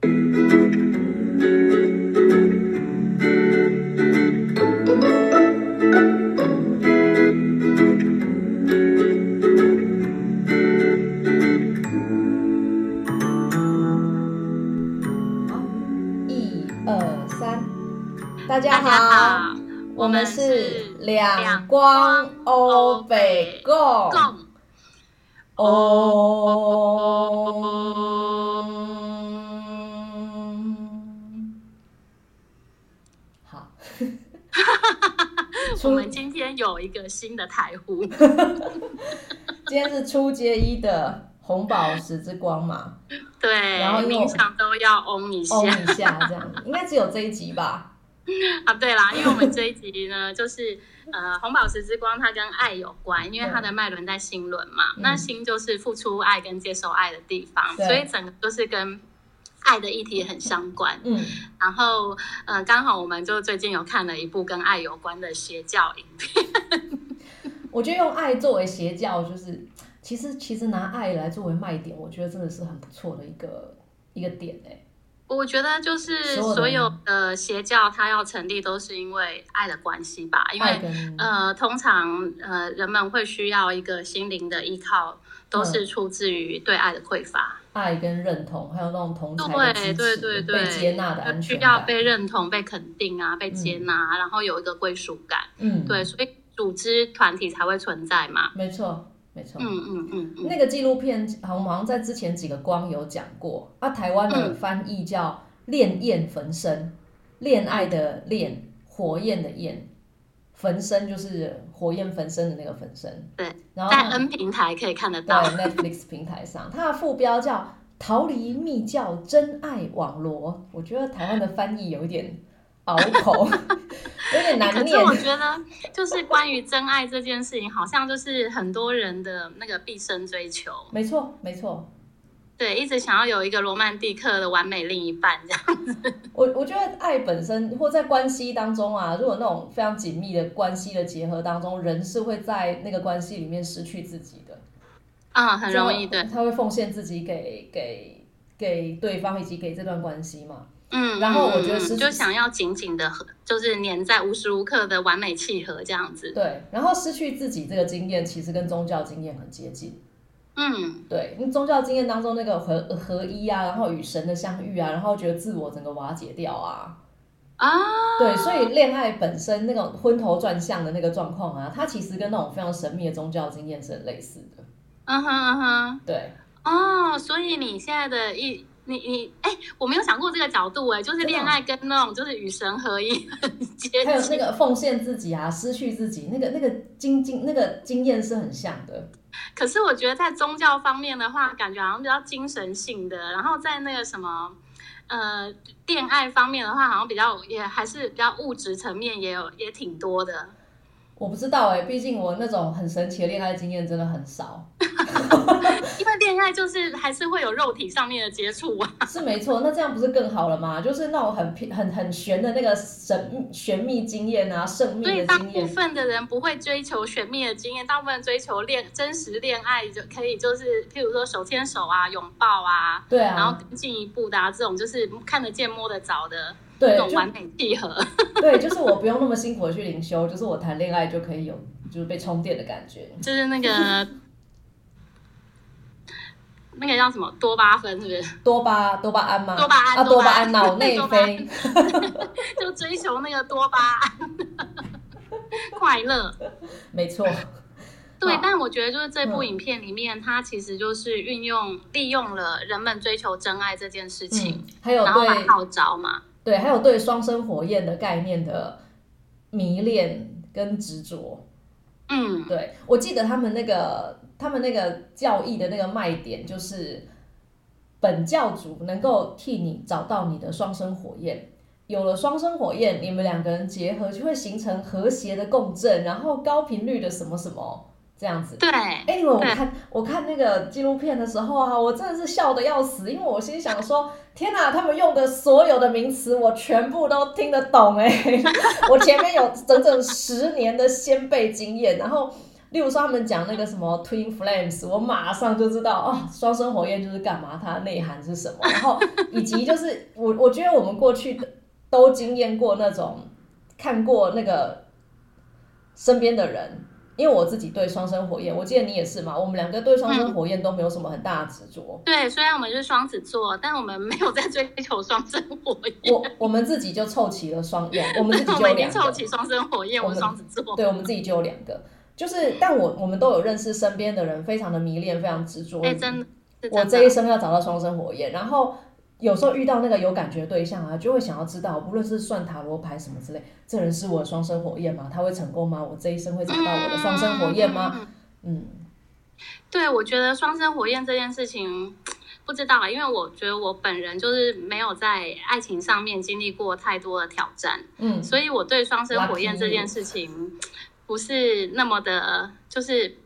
好，一二三，大家好，我们是两光个新的台呼，今天是初阶一的红宝石之光嘛，对，然后冥想都要嗡一下哦一下这样，应该只有这一集吧？啊。对啦，因为我们这一集呢，就是呃红宝石之光，它跟爱有关，因为它的脉轮在心轮嘛，嗯那心就是付出爱跟接受爱的地方，所以整个都是跟爱的议题很相关。嗯，然后，呃，刚好我们就最近有看了一部跟爱有关的邪教影片。我觉得用爱作为邪教，就是其实其实拿爱来作为卖点，我觉得真的是很不错的一个一个点哎、我觉得就是所有的邪教，它要成立都是因为爱的关系吧，因为呃，通常呃人们会需要一个心灵的依靠，都嗯。是出自于对爱的匮乏，爱跟认同，还有那种同才的支对持，对对对，被接纳的安需要被认同、被肯定啊，被接纳，然后有一个归属感，嗯，对，，所以组织团体才会存在嘛，没错没错。嗯嗯嗯嗯，那个纪录片，好我们好像在之前几个光有讲过，啊，台湾的嗯翻译叫《恋焰焚身》，恋爱的恋，火焰的焰，焚身就是火焰焚身的那个焚身。对，然后它在 N 平台可以看得对到，Netflix 平台上，它的副标叫《逃离密教真爱网罗》，我觉得台湾的翻译有一点拗口，有点难念可是。我觉得，就是关于真爱这件事情，好像就是很多人的那个毕生追求，没错，没错。对，一直想要有一个罗曼蒂克的完美另一半这样子。我我觉得爱本身或在关系当中啊，如果那种非常紧密的关系的结合当中，人是会在那个关系里面失去自己的，嗯，很容易对，他会奉献自己给给给对方以及给这段关系嘛。嗯。然后我嗯觉得失去嗯就想要紧紧的合，就是粘在无时无刻的完美契合这样子。对，然后失去自己这个经验，其实跟宗教经验很接近。嗯，对，因为宗教经验当中那个合合一啊，然后与神的相遇啊，然后觉得自我整个瓦解掉啊，啊，对，所以恋爱本身那种昏头转向的那个状况啊，它其实跟那种非常神秘的宗教经验是很类似的。嗯哼嗯哼，对，哦，所以你现在的一。你你哎，我没有想过这个角度哎，就是恋爱跟那种就是与神合一很接近还有那。个奉献自己啊，失去自己，那个那个经经那个经验是很像的。可是我觉得在宗教方面的话，感觉好像比较精神性的，然后在那个什么，呃，恋爱方面的话，好像比较也还是比较物质层面也有也挺多的。我不知道哎、毕竟我那种很神奇的恋爱经验真的很少，因为恋爱就是还是会有肉体上面的接触啊。是没错。那这样不是更好了吗？就是那种很偏很很玄的那个神玄秘经验啊，圣秘所以大部的经验。分的人不会追求玄秘的经验，大部分追求恋真实恋爱就可以，就是譬如说手牵手啊、拥抱啊，对然后进一步的啊，这种就是看得见摸得着的对，完美契合。对，就是我不用那么辛苦的去灵修，就是我谈恋爱就可以有就是被充电的感觉。就是那个那个叫什么多巴胺，是不是？多巴多巴胺吗？多巴胺啊，多巴胺胺脑内啡。就追求那个多巴胺快乐。没错，对，但我觉得就是这部嗯影片里面，它其实就是运用利用了人们追求真爱这件事情，嗯，还有然后来号召嘛。对，还有对双生火焰的概念的迷恋跟执着。嗯对我记得他们那个他们那个教义的那个卖点就是，本教主能够替你找到你的双生火焰。有了双生火焰，你们两个人结合就会形成和谐的共振，然后高频率的什么什么这样子。对，哎，因为我看我看那个纪录片的时候啊，我真的是笑的要死，因为我心想说，天哪，他们用的所有的名词我全部都听得懂哎，我前面有整整十年的先辈经验，然后例如说他们讲那个什么 Twin Flames，我马上就知道哦，双生火焰就是干嘛，它的内涵是什么。然后以及就是我我觉得我们过去都经验过那种看过那个身边的人。因为我自己对双生火焰，我记得你也是嘛，我们两个对双生火焰都没有什么很大的执着。对，虽然我们是双子座，但我们没有在追求双生火焰。我我们自己就凑齐了双焰，我们自己就两个。凑齐双生火焰，我们双子座。对，我们自己就有两个，就是，但我我们都有认识身边的人，非常的迷恋，非常执着。哎，真的，我这一生要找到双生火焰，然后。有时候遇到那个有感觉对象啊，就会想要知道，不论是算塔罗牌什么之类，这人是我的双生火焰吗？他会成功吗？我这一生会找到我的双生火焰吗？嗯，对，我觉得双生火焰这件事情不知道啊，因为我觉得我本人就是没有在爱情上面经历过太多的挑战，嗯，所以我对双生火焰这件事情不是那么的，就是。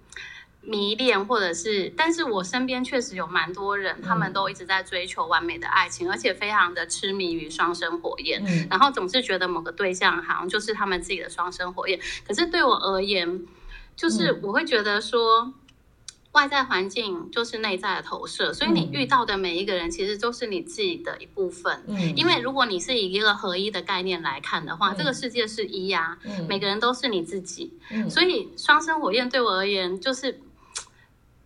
迷恋，或者是，但是我身边确实有蛮多人，他们都一直在追求完美的爱情，而且非常的痴迷于双生火焰，然后总是觉得某个对象好像就是他们自己的双生火焰。可是对我而言，就是我会觉得说，外在环境就是内在的投射，所以你遇到的每一个人其实都是你自己的一部分。嗯，因为如果你是以一个合一的概念来看的话，这个世界是一呀，每个人都是你自己。嗯，所以双生火焰对我而言就是。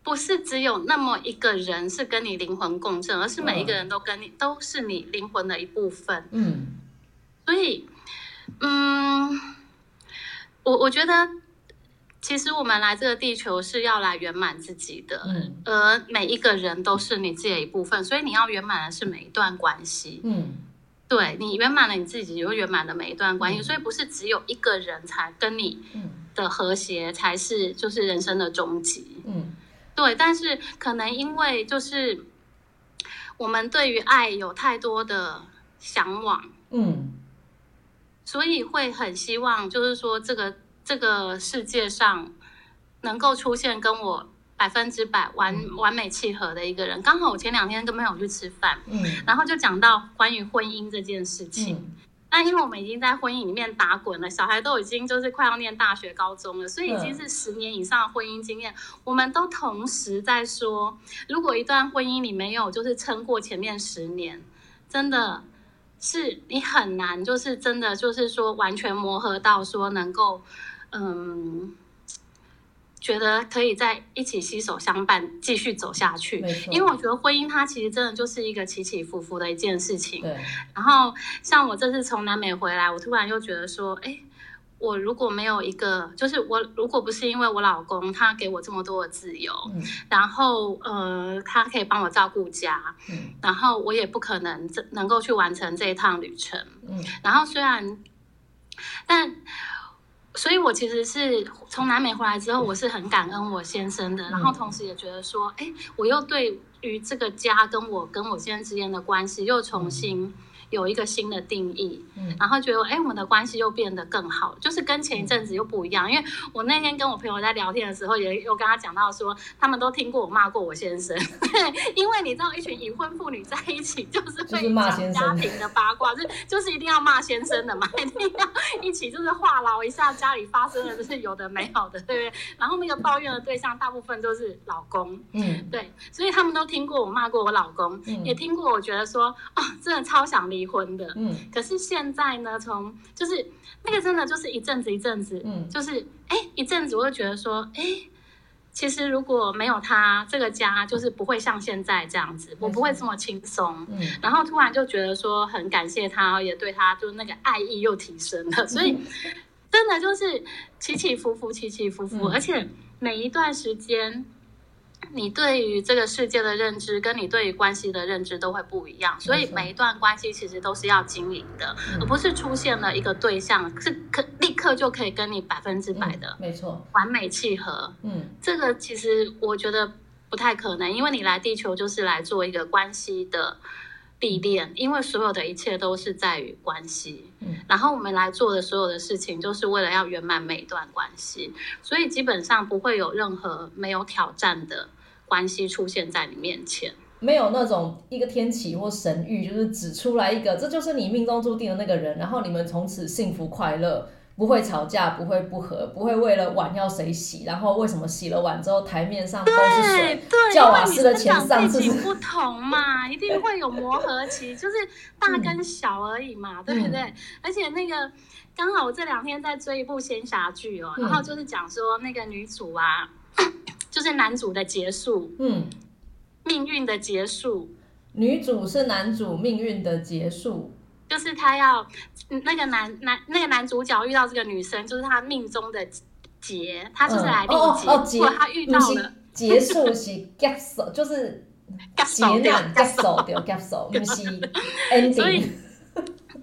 不是只有那么一个人是跟你灵魂共振，而是每一个人都跟你都是你灵魂的一部分。嗯，所以，嗯，我我觉得，其实我们来这个地球是要来圆满自己的，嗯，而每一个人都是你自己的一部分，所以你要圆满的是每一段关系。嗯，对你圆满了你自己，就圆满了每一段关系，所以不是只有一个人才跟你的和谐才是就是人生的终极。嗯。对，但是可能因为就是我们对于爱有太多的向往，嗯，所以会很希望，就是说这个这个世界上能够出现跟我百分之百完完美契合的一个人。刚好我前两天跟朋友去吃饭，嗯，然后就讲到关于婚姻这件事情。那因为我们已经在婚姻里面打滚了，小孩都已经就是快要念大学、高中了，所以已经是十年以上的婚姻经验。我们都同时在说，如果一段婚姻你没有就是撑过前面十年，真的是你很难，就是真的就是说完全磨合到说能够，嗯。觉得可以在一起携手相伴，继续走下去。因为我觉得婚姻它其实真的就是一个起起伏伏的一件事情。对。然后像我这次从南美回来，我突然又觉得说，哎，我如果没有一个，就是我如果不是因为我老公他给我这么多的自由，然后呃，他可以帮我照顾家，然后我也不可能这能够去完成这一趟旅程。嗯。然后虽然，但。所以，我其实是从南美回来之后，我是很感恩我先生的，然后同时也觉得说，哎，我又对于这个家跟我跟我先生之间的关系又重新。有一个新的定义，嗯，然后觉得哎，我们的关系又变得更好，就是跟前一阵子又不一样。因为我那天跟我朋友在聊天的时候，也有跟他讲到说，他们都听过我骂过我先生，对，因为你知道，一群已婚妇女在一起就是会讲家庭的八卦，是就是一定要骂先生的嘛，一定要一起就是话痨一下家里发生的就是有的没有的，对不对？然后那个抱怨的对象大部分都是老公，嗯，对，所以他们都听过我骂过我老公，也听过我觉得说，哦，真的超想离。离婚的，嗯，可是现在呢，从就是那个真的就是一阵子一阵子，嗯，就是哎一阵子我就觉得说，哎，其实如果没有他，这个家就是不会像现在这样子，我不会这么轻松，嗯，然后突然就觉得说很感谢他，也对他就那个爱意又提升了，所以真的就是起起伏伏，起起伏伏，而且每一段时间。你对于这个世界的认知，跟你对于关系的认知都会不一样，所以每一段关系其实都是要经营的，而不是出现了一个对象是可立刻就可以跟你百分之百的，没错，完美契合。嗯，这个其实我觉得不太可能，因为你来地球就是来做一个关系的历练，因为所有的一切都是在于关系。嗯，然后我们来做的所有的事情，就是为了要圆满每一段关系，所以基本上不会有任何没有挑战的。关系出现在你面前，没有那种一个天启或神谕，就是指出来一个，这就是你命中注定的那个人，然后你们从此幸福快乐，不会吵架，不会不和，不会为了碗要谁洗，然后为什么洗了碗之后台面上都是水，对，叫瓦斯的钱上背景不同嘛，一定会有磨合期，就是 大跟小而已嘛，对不对？而且那个刚好我这两天在追一部仙侠剧哦，然后就是讲说那个女主啊，就是男主的结束，嗯，命运的结束，女主是男主命运的结束。就是他要那个男男那个男主角遇到这个女生，就是他命中的劫，他就是来历劫。哦他遇到了结束是 get 手，就是劫难 get 手掉 get 手，不是 ending。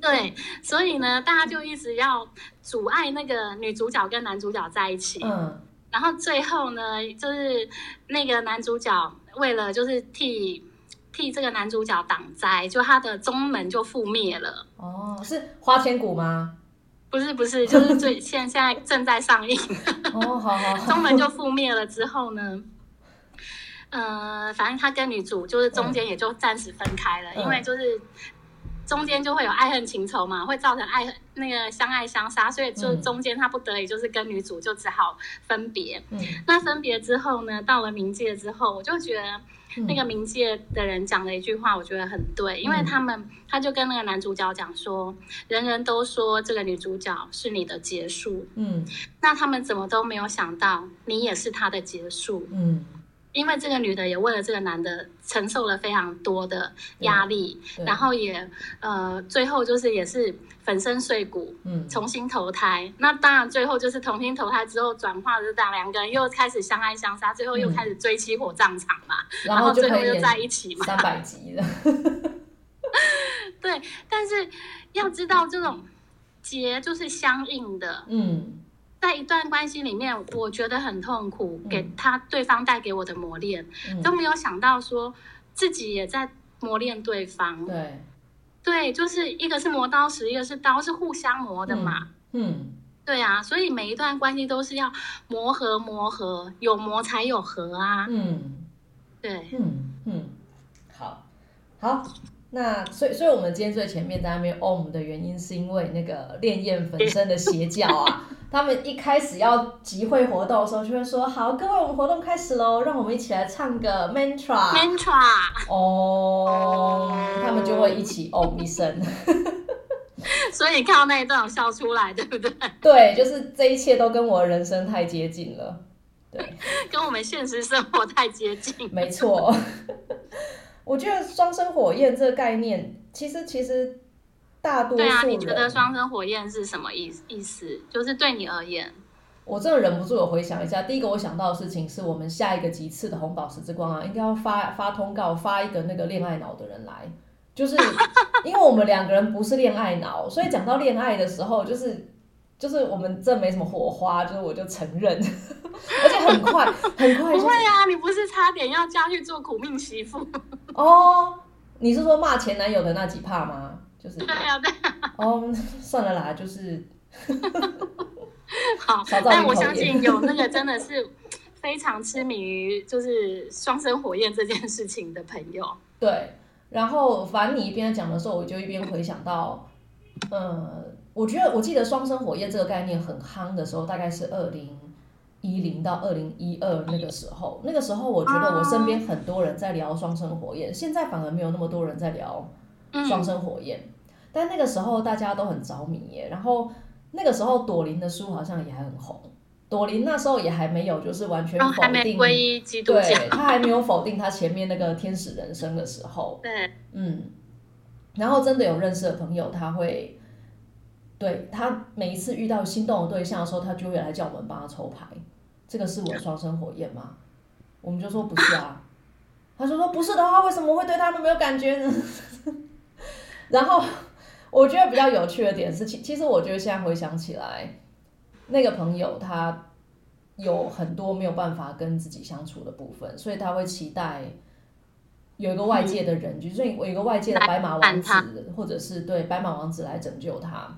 对，所以呢，大家就一直要阻碍那个女主角跟男主角在一起。嗯，然后最后呢，就是那个男主角为了就是替。替这个男主角挡灾，就他的宗门就覆灭了。哦，是花千骨吗？不是，不是，就是最 现现在正在上映。哦，好好。宗门就覆灭了之后呢，呃，反正他跟女主就是中间也就暂时分开了，因为就是中间就会有爱恨情仇嘛，会造成爱那个相爱相杀，所以就中间他不得已就是跟女主就只好分别。嗯，那分别之后呢，到了冥界之后，我就觉得。那个冥界的人讲了一句话，我觉得很对，因为他们他就跟那个男主角讲说，人人都说这个女主角是你的结束，嗯，那他们怎么都没有想到，你也是他的结束，嗯。因为这个女的也为了这个男的承受了非常多的压力，然后也呃最后就是也是粉身碎骨，嗯，重新投胎。那当然最后就是重新投胎之后转化的这两个人又开始相爱相杀，最后又开始追妻火葬场嘛，然后最后又在一起嘛，三百集了。对，但是要知道这种结就是相应的，嗯。在一段关系里面，我觉得很痛苦，给他对方带给我的磨练，都没有想到说自己也在磨练对方。对，对，就是一个是磨刀石，一个是刀，是互相磨的嘛。嗯，对啊，所以每一段关系都是要磨合，磨合，有磨才有合啊。嗯，对，嗯嗯，好，好。那所以，所以我们今天最前面在那边 om 的原因，是因为那个烈焰粉身的邪教啊，他们一开始要集会活动的时候，就会说：“好，各位，我们活动开始喽，让我们一起来唱个 mantra。” mantra 哦，他们就会一起 om 一声。所以看到那一段，我笑出来，对不对？对，就是这一切都跟我人生太接近了，对，跟我们现实生活太接近，没错。我觉得双生火焰这个概念，其实其实大多数，对啊，你觉得双生火焰是什么意意思？就是对你而言，我真的忍不住有回想一下。第一个我想到的事情是我们下一个集次的红宝石之光啊，应该要发发通告，发一个那个恋爱脑的人来，就是 因为我们两个人不是恋爱脑，所以讲到恋爱的时候，就是。就是我们这没什么火花，就是我就承认，而且很快很快。不会啊，你不是差点要嫁去做苦命媳妇？哦，你是说骂前男友的那几怕吗？就是对啊对。哦，算了啦，就是。好，但我相信有那个真的是非常痴迷于就是双生火焰这件事情的朋友。对，然后反正你一边讲的时候，我就一边回想到，呃。我觉得我记得双生火焰这个概念很夯的时候，大概是二零一零到二零一二那个时候。那个时候，我觉得我身边很多人在聊双生火焰，现在反而没有那么多人在聊双生火焰。但那个时候大家都很着迷耶。然后那个时候朵琳的书好像也还很红。朵琳那时候也还没有就是完全否定皈依基督教，他还没有否定他前面那个天使人生的时候。对，嗯。然后真的有认识的朋友，他会。对他每一次遇到心动的对象的时候，他就会来叫我们帮他抽牌。这个是我双生火焰吗？我们就说不是啊。他就说不是的话，为什么会对他们没有感觉呢？然后我觉得比较有趣的点是，其其实我觉得现在回想起来，那个朋友他有很多没有办法跟自己相处的部分，所以他会期待有一个外界的人，就是有一个外界的白马王子，或者是对白马王子来拯救他。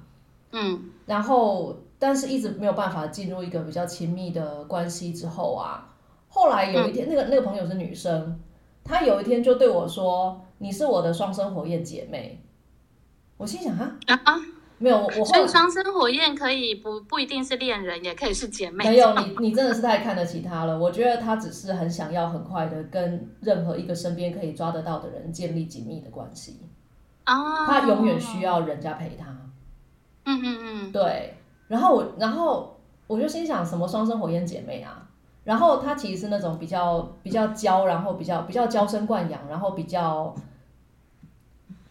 嗯，然后，但是一直没有办法进入一个比较亲密的关系之后啊，后来有一天，那个那个朋友是女生，她有一天就对我说：“你是我的双生火焰姐妹。”我心想啊啊，没有我我所以双生火焰可以不不一定是恋人，也可以是姐妹。没有你你真的是太看得起她了。我觉得她只是很想要很快的跟任何一个身边可以抓得到的人建立紧密的关系。啊，她永远需要人家陪她。嗯嗯嗯，对，然后我然后我就心想什么双生火焰姐妹啊。然后她其实是那种比较比较娇，然后比较比较娇生惯养，然后比较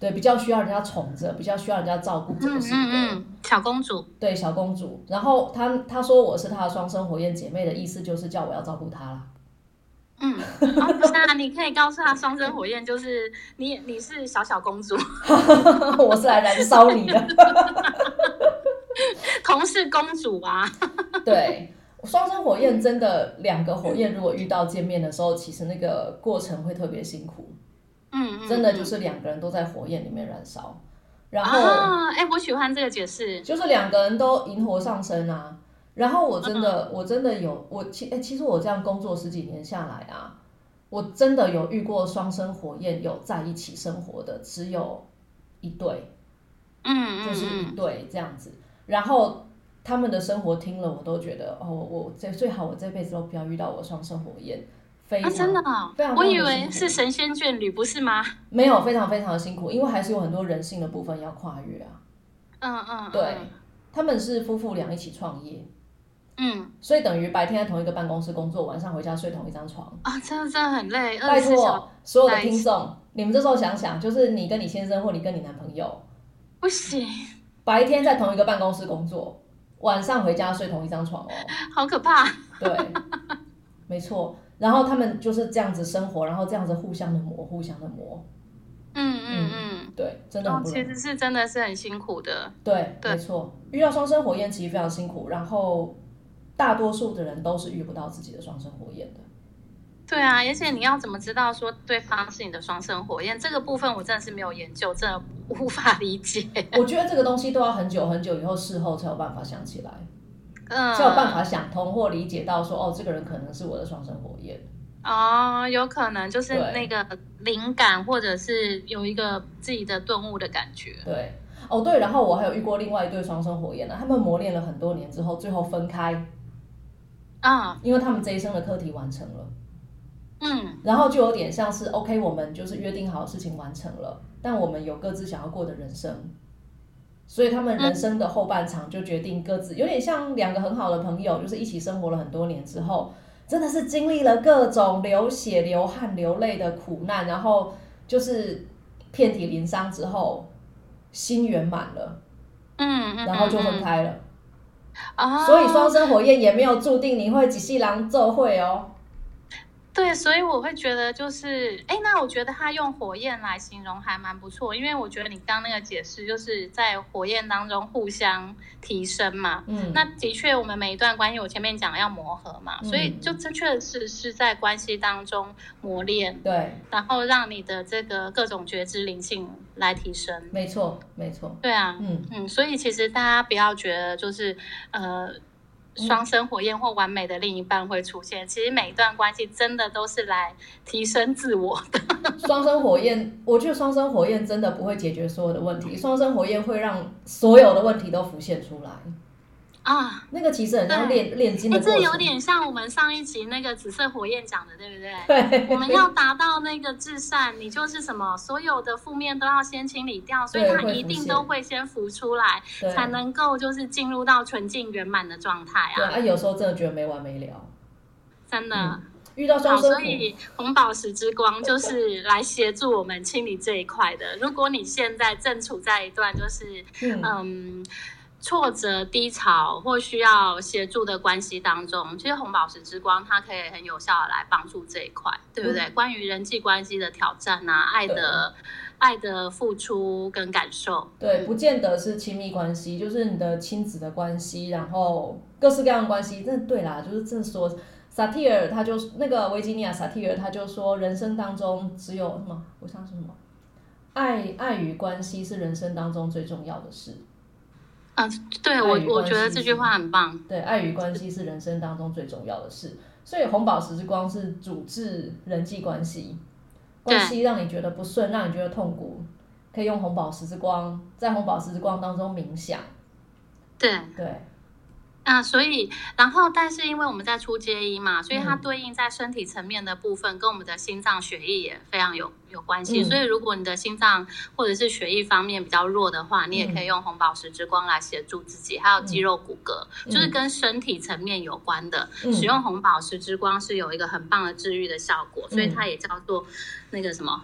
对比较需要人家宠着，比较需要人家照顾着的是一个嗯嗯嗯，小公主。对小公主。然后她她说我是她的双生火焰姐妹的意思就是叫我要照顾她啦。嗯，哦，不是啊，你可以告诉他双生火焰就是你你是小小公主，我是来燃烧你的。同是公主啊。对，双生火焰真的两个火焰如果遇到见面的时候，其实那个过程会特别辛苦。嗯嗯，真的就是两个人都在火焰里面燃烧，然后啊，哎，我喜欢这个解释。就是两个人都引火上身啊。然后我真的，我真的有我其哎，其实我这样工作十几年下来啊，我真的有遇过双生火焰有在一起生活的，只有一对，嗯嗯就是一嗯，对这样子。然后他们的生活听了，我都觉得哦，我这最好我这辈子都不要遇到我双生火焰，非啊，常、真的哦非常，我以为是神仙眷侣，不是吗？没有非常非常的辛苦，因为还是有很多人性的部分要跨越啊。嗯嗯，对，他们是夫妇俩一起创业，嗯，所以等于白天在同一个办公室工作，晚上回家睡同一张床。啊，真的真的很累，拜托所有的听众，你们这时候想想，就是你跟你先生或你跟你男朋友，不行，白天在同一个办公室工作，晚上回家睡同一张床哦。好可怕。对，没错。然后他们就是这样子生活，然后这样子互相的磨，互相的磨。嗯嗯嗯，对，真的哦很，不容易。其实是真的是很辛苦的。对，对没错。遇到双生火焰其实非常辛苦，然后大多数的人都是遇不到自己的双生火焰的。对啊，而且你要怎么知道说对方是你的双生火焰？这个部分我真的是没有研究，真的无法 理解。我觉得这个东西都要很久很久以后事后才有办法想起来，嗯，才有办法想通或理解到说，哦，这个人可能是我的双生火焰。哦，有可能就是那个灵感，或者是有一个自己的顿悟的感觉。对，哦对，然后我还有遇过另外一对双生火焰呢，他们磨练了很多年之后，最后分开，啊，因为他们这一生的课题完成了，嗯然后就有点像是 OK，我们就是约定好的事情完成了，但我们有各自想要过的人生，所以他们人生的后半场就决定各自，有点像两个很好的朋友，就是一起生活了很多年之后，真的是经历了各种流血、流汗、流泪的苦难，然后就是遍体鳞伤之后，心圆满了，然后就分嗯开了。啊，所以双生火焰也没有注定你会几细狼奏会哦。对，所以我会觉得就是，哎，那我觉得他用火焰来形容还蛮不错，因为我觉得你刚那个解释就是在火焰当中互相提升嘛。嗯，那的确，我们每一段关系，我前面讲要磨合嘛，所以嗯就这确实是在关系当中磨练，对，然后让你的这个各种觉知灵性来提升。没错，没错。对啊，嗯，嗯，所以其实大家不要觉得就是呃。双生火焰或完美的另一半会出现，其实每一段关系真的都是来提升自我的。双生火焰，我觉得双生火焰真的不会解决所有的问题，双生火焰会让所有的问题都浮现出来。啊，那个其实很像炼炼金哎，的。这有点像我们上一集那个紫色火焰讲的，对不对？对，我们要达到那个至善，你就是什么，所有的负面都要先清理掉，所以它一定都会先浮出来，才能够就是进入到纯净圆满的状态啊！对啊，有时候真的觉得没完没了。真的。嗯遇到好，双生，所以红宝石之光就是来协助我们清理这一块的。如果你现在正处在一段就是嗯，嗯挫折、低潮或需要协助的关系当中，其实红宝石之光它可以很有效的来帮助这一块，对不对？关于人际关系的挑战啊，爱的爱的付出跟感受，对，不见得是亲密关系，就是你的亲子的关系，然后各式各样的关系。真的对啦，就是这说。萨提尔他就那个维吉尼亚萨提尔他就说，人生当中只有什么？我想说什么？爱爱与关系是人生当中最重要的事。嗯、对我我觉得这句话很棒，对，爱与关系是人生当中最重要的事。所以红宝石之光是主治人际关系，关系让你觉得不顺，让你觉得痛苦，可以用红宝石之光，在红宝石之光当中冥想。对对，啊，所以，然后，但是因为我们在出街医嘛，所以它对应在身体层面的部分，跟我们的心脏血液也非常有有关系。嗯。所以，如果你的心脏或者是血液方面比较弱的话，你也可以用红宝石之光来协助自己。还有肌肉骨骼，嗯。就是跟身体层面有关的，嗯。使用红宝石之光是有一个很棒的治愈的效果，所以它也叫做那个什么、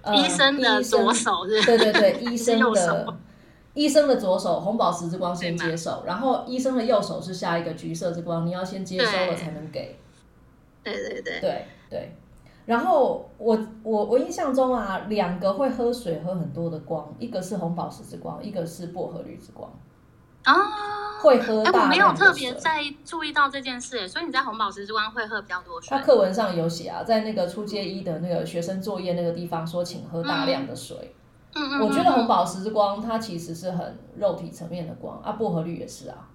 呃医生的左手，对对对，医生右手的医生的左手红宝石之光先接受，然后医生的右手是下一个橘色之光，你要先接收了才能给。对对对。对对，然后我我我印象中啊，两个会喝水喝很多的光，一个是红宝石之光，一个是薄荷绿之光，啊，会喝哎，我大没有。特别在意注意到这件事，所以你在红宝石之光会喝比较多水他。课文上有写啊，在那个初阶一的那个学生作业那个地方说，请喝大量的水。嗯嗯，我觉得红嗯宝石之光它其实是很肉体层面的光啊，薄荷绿也是啊，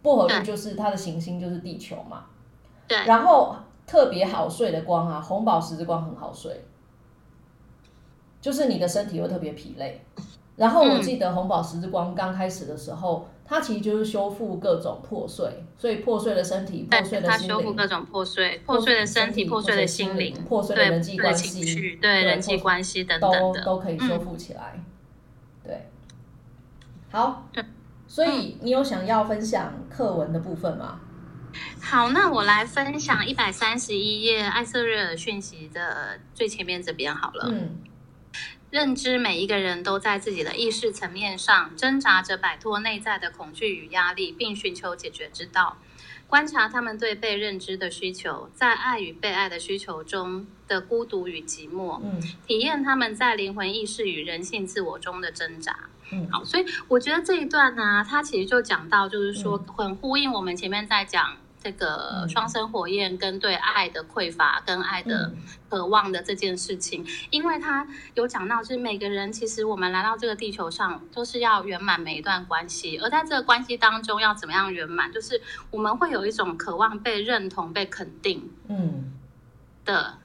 薄荷绿就是它的行星就是地球嘛。对。然后特别好睡的光啊，红宝石之光很好睡，就是你的身体会特别疲累。然后我嗯。记得红宝石之光刚开始的时候，它其实就是修复各种破碎，所以破碎的身体、破碎的心灵、修复各种破碎、破碎的身体、破碎的心灵、破碎的人际关系、对对人际关系等等都的。都可以修复起来。对，好对，所以你有想要分享课文的部分吗？好，那我来分享一百三十一页艾瑟瑞尔讯息的最前面这边好了。嗯认知每一个人都在自己的意识层面上挣扎着摆脱内在的恐惧与压力，并寻求解决之道。观察他们对被认知的需求，在爱与被爱的需求中的孤独与寂寞，嗯体验他们在灵魂意识与人性自我中的挣扎。嗯好，所以我觉得这一段呢、它其实就讲到，就是说很呼应我们前面在讲这个嗯双生火焰跟对爱的匮乏跟爱的嗯渴望的这件事情，因为他有讲到，就是每个人其实我们来到这个地球上，都是要圆满每一段关系，而在这个关系当中要怎么样圆满，就是我们会有一种渴望被认同、被肯定嗯的。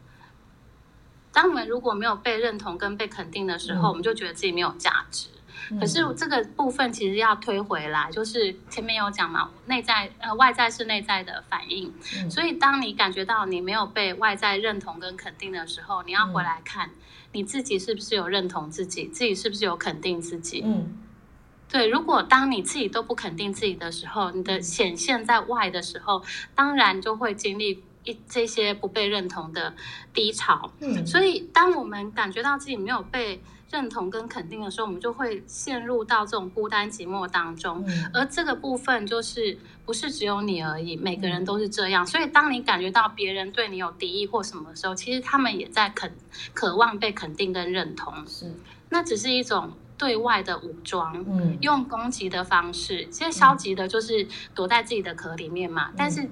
当我们如果没有被认同跟被肯定的时候，嗯我们就觉得自己没有价值。嗯，可是这个部分其实要推回来，就是前面有讲嘛，内在呃外在是内在的反应，嗯。所以当你感觉到你没有被外在认同跟肯定的时候，你要回来看、你自己是不是有认同自己，自己是不是有肯定自己。嗯。对，如果当你自己都不肯定自己的时候，你的显现在外的时候，当然就会经历一这些不被认同的低潮。嗯，所以，当我们感觉到自己没有被认同跟肯定的时候，我们就会陷入到这种孤单寂寞当中。嗯而这个部分就是不是只有你而已，每个人都是这样。所以，当你感觉到别人对你有敌意或什么的时候，其实他们也在肯渴望被肯定跟认同。是那只是一种对外的武装。嗯用攻击的方式，其实消极的就是躲在自己的壳里面嘛。但是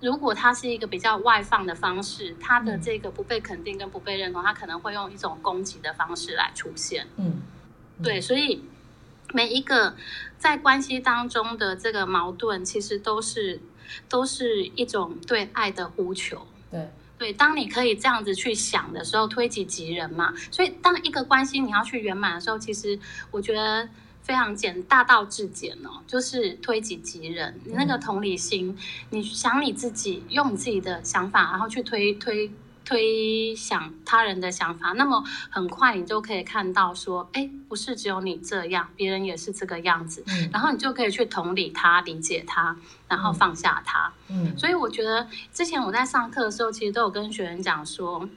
如果它是一个比较外放的方式，它的这个不被肯定跟不被认同，它可能会用一种攻击的方式来出现。嗯对，所以每一个在关系当中的这个矛盾，其实都是都是一种对爱的呼求。对对，当你可以这样子去想的时候，推己及人嘛。所以，当一个关系你要去圆满的时候，其实我觉得非常简，大道至简哦，就是推己及人。你那个同理心，你想你自己，用你自己的想法，然后去推推推想他人的想法，那么很快你就可以看到说，哎，不是只有你这样，别人也是这个样子。嗯然后你就可以去同理他、理解他，然后放下他。嗯所以我觉得之前我在上课的时候，其实都有跟学员讲说，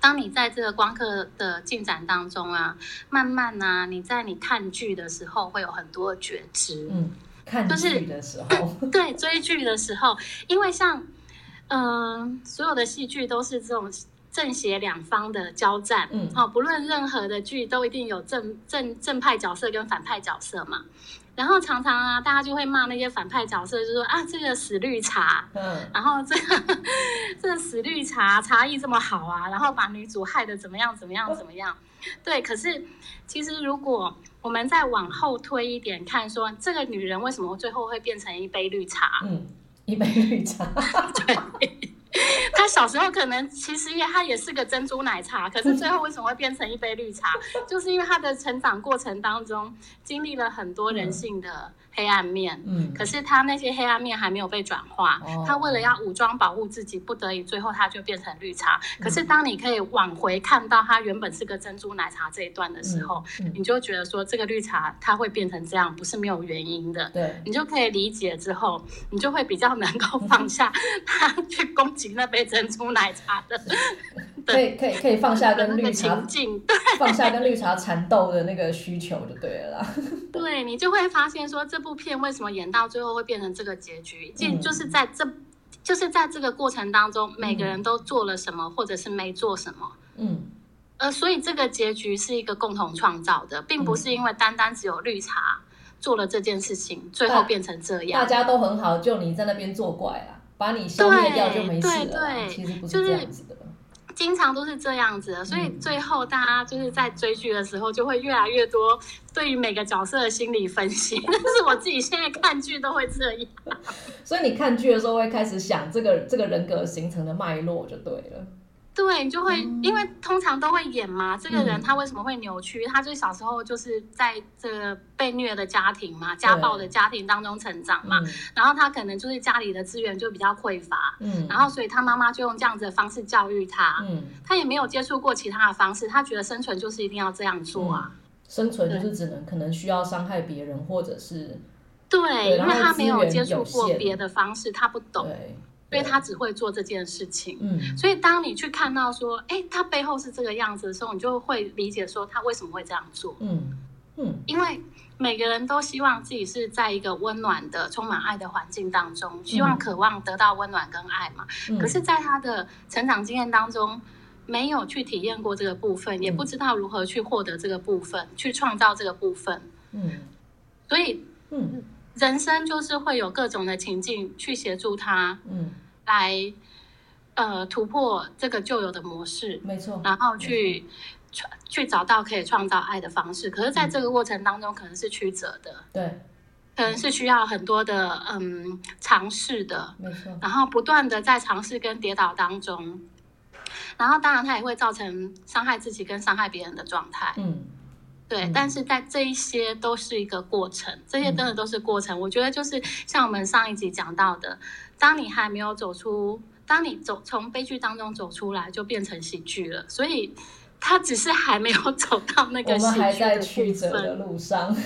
当你在这个光刻的进展当中啊，慢慢啊，你在你看剧的时候会有很多的觉知。嗯，看剧的时候，对，追剧的时候，因为像嗯、呃所有的戏剧都是这种。正邪两方的交战，嗯好、不论任何的剧都一定有正正正派角色跟反派角色嘛。然后常常啊，大家就会骂那些反派角色，就说啊，这个死绿茶，嗯然后这个 这个死绿茶茶艺这么好啊，然后把女主害得怎么样怎么样怎么样？对，可是其实如果我们再往后推一点看说这个女人为什么最后会变成一杯绿茶？嗯，一杯绿茶，对，他小时候可能其实也他也是个珍珠奶茶，可是最后为什么会变成一杯绿茶？就是因为他的成长过程当中经历了很多人性的。黑暗面，嗯，可是他那些黑暗面还没有被转化，他为了要武装保护自己，不得已最后他就变成绿茶。可是当你可以往回看到他原本是个珍珠奶茶这一段的时候，你就觉得说这个绿茶它会变成这样，不是没有原因的。对，你就可以理解之后，你就会比较能够放下 他去攻击那杯珍珠奶茶的。可以可以可以放下跟绿茶境，放下跟绿茶缠斗的那个需求就对了。对你就会发现说，这部片为什么演到最后会变成这个结局？就就是在这，就是在这个过程当中，每个人都做了什么，或者是没做什么。嗯，呃，所以这个结局是一个共同创造的，并不是因为单单只有绿茶做了这件事情，最后变成这样。大家都很好，就你在那边作怪了，把你消灭掉就没事了。其实不是这样子的。经常都是这样子的，所以最后大家就是在追剧的时候，就会越来越多对于每个角色的心理分析。但是我自己现在看剧都会这样，所以你看剧的时候会开始想这个这个人格形成的脉络就对了。对，就会因为通常都会演嘛，这个人他为什么会扭曲？他就小时候就是在这个被虐的家庭嘛，家暴的家庭当中成长嘛，然后他可能就是家里的资源就比较匮乏，嗯，然后所以他妈妈就用这样子的方式教育他，嗯，他也没有接触过其他的方式，他觉得生存就是一定要这样做啊，生存就是只能可能需要伤害别人或者是对，因为他没有接触过别的方式，他不懂。所以他只会做这件事情，嗯，所以当你去看到说，哎，他背后是这个样子的时候，你就会理解说他为什么会这样做，嗯嗯，因为每个人都希望自己是在一个温暖的、充满爱的环境当中，希望渴望得到温暖跟爱嘛。可是，在他的成长经验当中，没有去体验过这个部分，也不知道如何去获得这个部分，去创造这个部分，嗯，所以，嗯。人生就是会有各种的情境去协助他，嗯，来呃突破这个旧有的模式，没错，然后去创去找到可以创造爱的方式。可是，在这个过程当中，可能是曲折的，对，可能是需要很多的嗯尝试的，没错，然后不断的在尝试跟跌倒当中，然后当然它也会造成伤害自己跟伤害别人的状态，嗯。对，但是在这一些都是一个过程，这些真的都是过程。我觉得就是像我们上一集讲到的，当你还没有走出，当你走从悲剧当中走出来，就变成喜剧了。所以他只是还没有 走到那个。我们还在曲折的路上，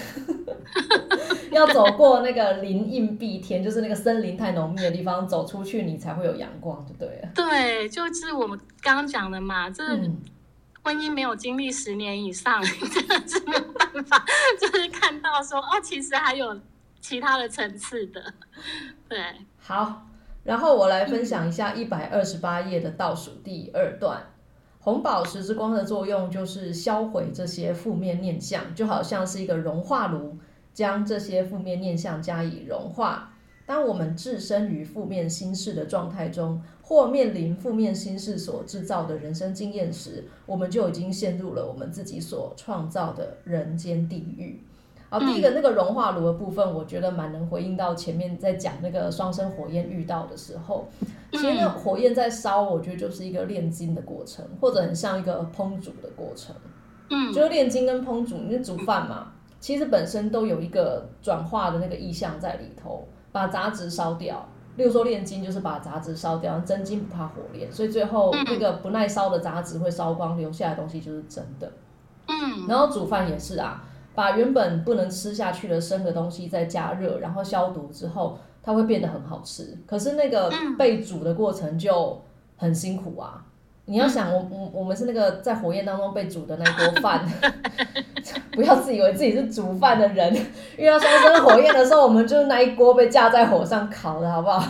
要走过那个林荫蔽天，就是那个森林太浓密的地方，走出去你才会有阳光，就对了。对，就是我们刚刚讲的嘛，这。婚姻没有经历十年以上，真的是没有办法，就是看到说哦，其实还有其他的层次的。对，好，然后我来分享一下一百二十八页的倒数第二段，红宝石之光的作用就是销毁这些负面念想，就好像是一个融化炉，将这些负面念想加以融化。当我们置身于负面心事的状态中。或面临负面心事所制造的人生经验时，我们就已经陷入了我们自己所创造的人间地狱。好，第一个那个融化炉的部分，我觉得蛮能回应到前面在讲那个双生火焰遇到的时候，其实那火焰在烧，我觉得就是一个炼金的过程，或者很像一个烹煮的过程。嗯，就是炼金跟烹煮，你煮饭嘛，其实本身都有一个转化的那个意象在里头，把杂质烧掉。例如说炼金就是把杂质烧掉，真金不怕火炼，所以最后那个不耐烧的杂质会烧光，留下来的东西就是真的。嗯，然后煮饭也是啊，把原本不能吃下去的生的东西再加热，然后消毒之后，它会变得很好吃。可是那个被煮的过程就很辛苦啊。你要想，我我我们是那个在火焰当中被煮的那锅饭，不要自以为自己是煮饭的人。遇到双生火焰的时候，我们就是那一锅被架在火上烤的，好不好？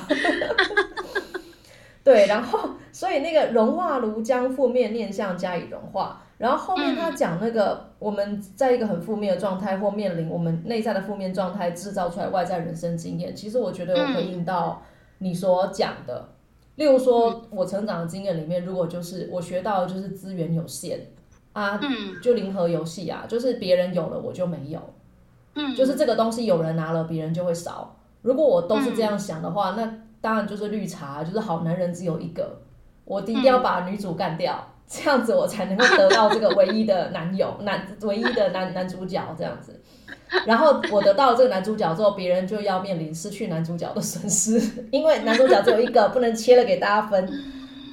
对，然后所以那个融化炉将负面念想加以融化，然后后面他讲那个我们在一个很负面的状态或面临我们内在的负面状态制造出来外在人生经验，其实我觉得有回应到你所讲的。例如说，我成长的经验里面，如果就是我学到的就是资源有限啊，就零和游戏啊，就是别人有了我就没有，嗯，就是这个东西有人拿了，别人就会少。如果我都是这样想的话，那当然就是绿茶，就是好男人只有一个。我一定要把女主干掉，这样子我才能够得到这个唯一的男友，男唯一的男男主角这样子。然后我得到这个男主角之后，别人就要面临失去男主角的损失，因为男主角只有一个，不能切了给大家分。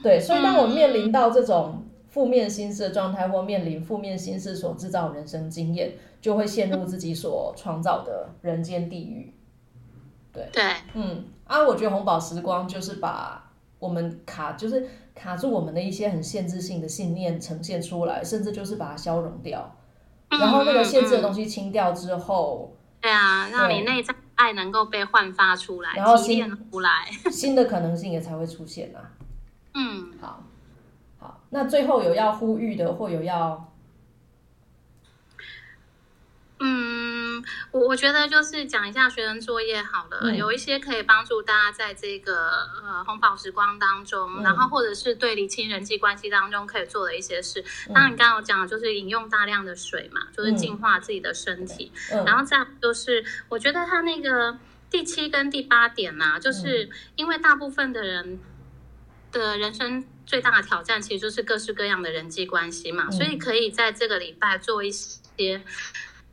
对，所以当我面临到这种负面心事的状态，或面临负面心事所制造人生经验，就会陷入自己所创造的人间地狱。对。对，嗯啊，我觉得红宝时光就是把我们卡，就是卡住我们的一些很限制性的信念呈现出来，甚至就是把它消融掉。然后那个限制的东西清掉之后，对啊，让你内在爱能够被焕发出来，然后提炼出来，新的可能性也才会出现啊。嗯，好，那最后有要呼吁的，或有要。嗯，我我觉得就是讲一下学生作业好了，有一些可以帮助大家在这个呃红宝时光当中，然后或者是对理清人际关系当中可以做的一些事。当然，你刚刚有讲就是饮用大量的水嘛，就是净化自己的身体。然后再就是我觉得他那个第七跟第八点呢，就是因为大部分的人的人生最大的挑战其实就是各式各样的人际关系嘛，所以可以在这个礼拜做一些。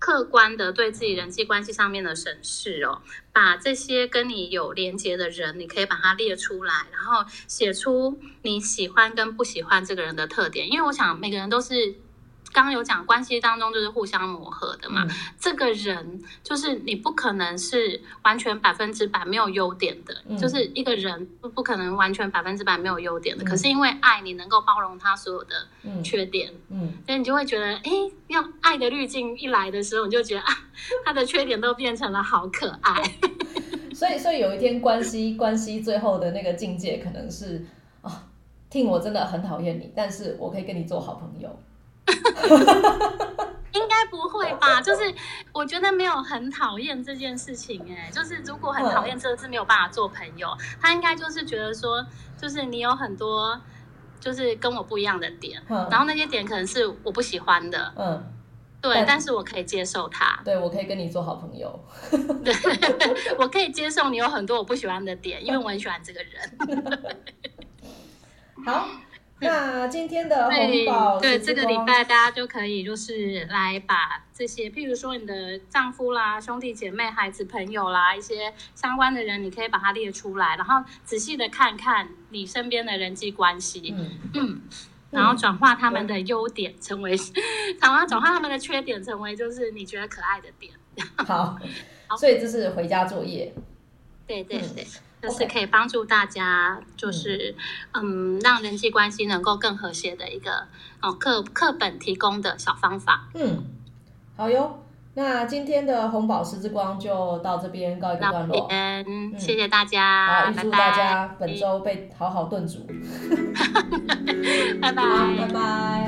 客观的对自己人际关系上面的审视哦，把这些跟你有连接的人，你可以把它列出来，然后写出你喜欢跟不喜欢这个人的特点，因为我想每个人都是。刚刚有讲关系当中就是互相磨合的嘛，这个人就是你不可能是完全百分之百没有优点的，就是一个人不不可能完全百分之百没有优点的。可是因为爱你能够包容他所有的缺点，嗯，所以你就会觉得，哎，用爱的滤镜一来的时候，你就觉得啊，他的缺点都变成了好可爱。所以，所以有一天关系关系最后的那个境界可能是啊，听我真的很讨厌你，但是我可以跟你做好朋友。应该不会吧？就是我觉得没有很讨厌这件事情，哎，就是如果很讨厌，这个是没有办法做朋友。他应该就是觉得说，就是你有很多就是跟我不一样的点，然后那些点可能是我不喜欢的，嗯，对，但是我可以接受他，对我可以跟你做好朋友，对，我可以接受你有很多我不喜欢的点，因为我很喜欢这个人。好。那今天的红宝对这个礼拜，大家就可以就是来把这些，譬如说你的丈夫啦、兄弟姐妹、孩子、朋友啦，一些相关的人，你可以把它列出来，然后仔细的看看你身边的人际关系，嗯，然后转化他们的优点成为，转化转化他们的缺点成为就是你觉得可爱的点。好，所以这是回家作业。对对对。就是可以帮助大家，就是嗯，让人际关系能够更和谐的一个哦课课本提供的小方法。嗯，好哟，那今天的红宝石之光就到这边告一个段落。嗯，谢谢大家，预祝大家本周被好好炖煮。拜拜，拜拜。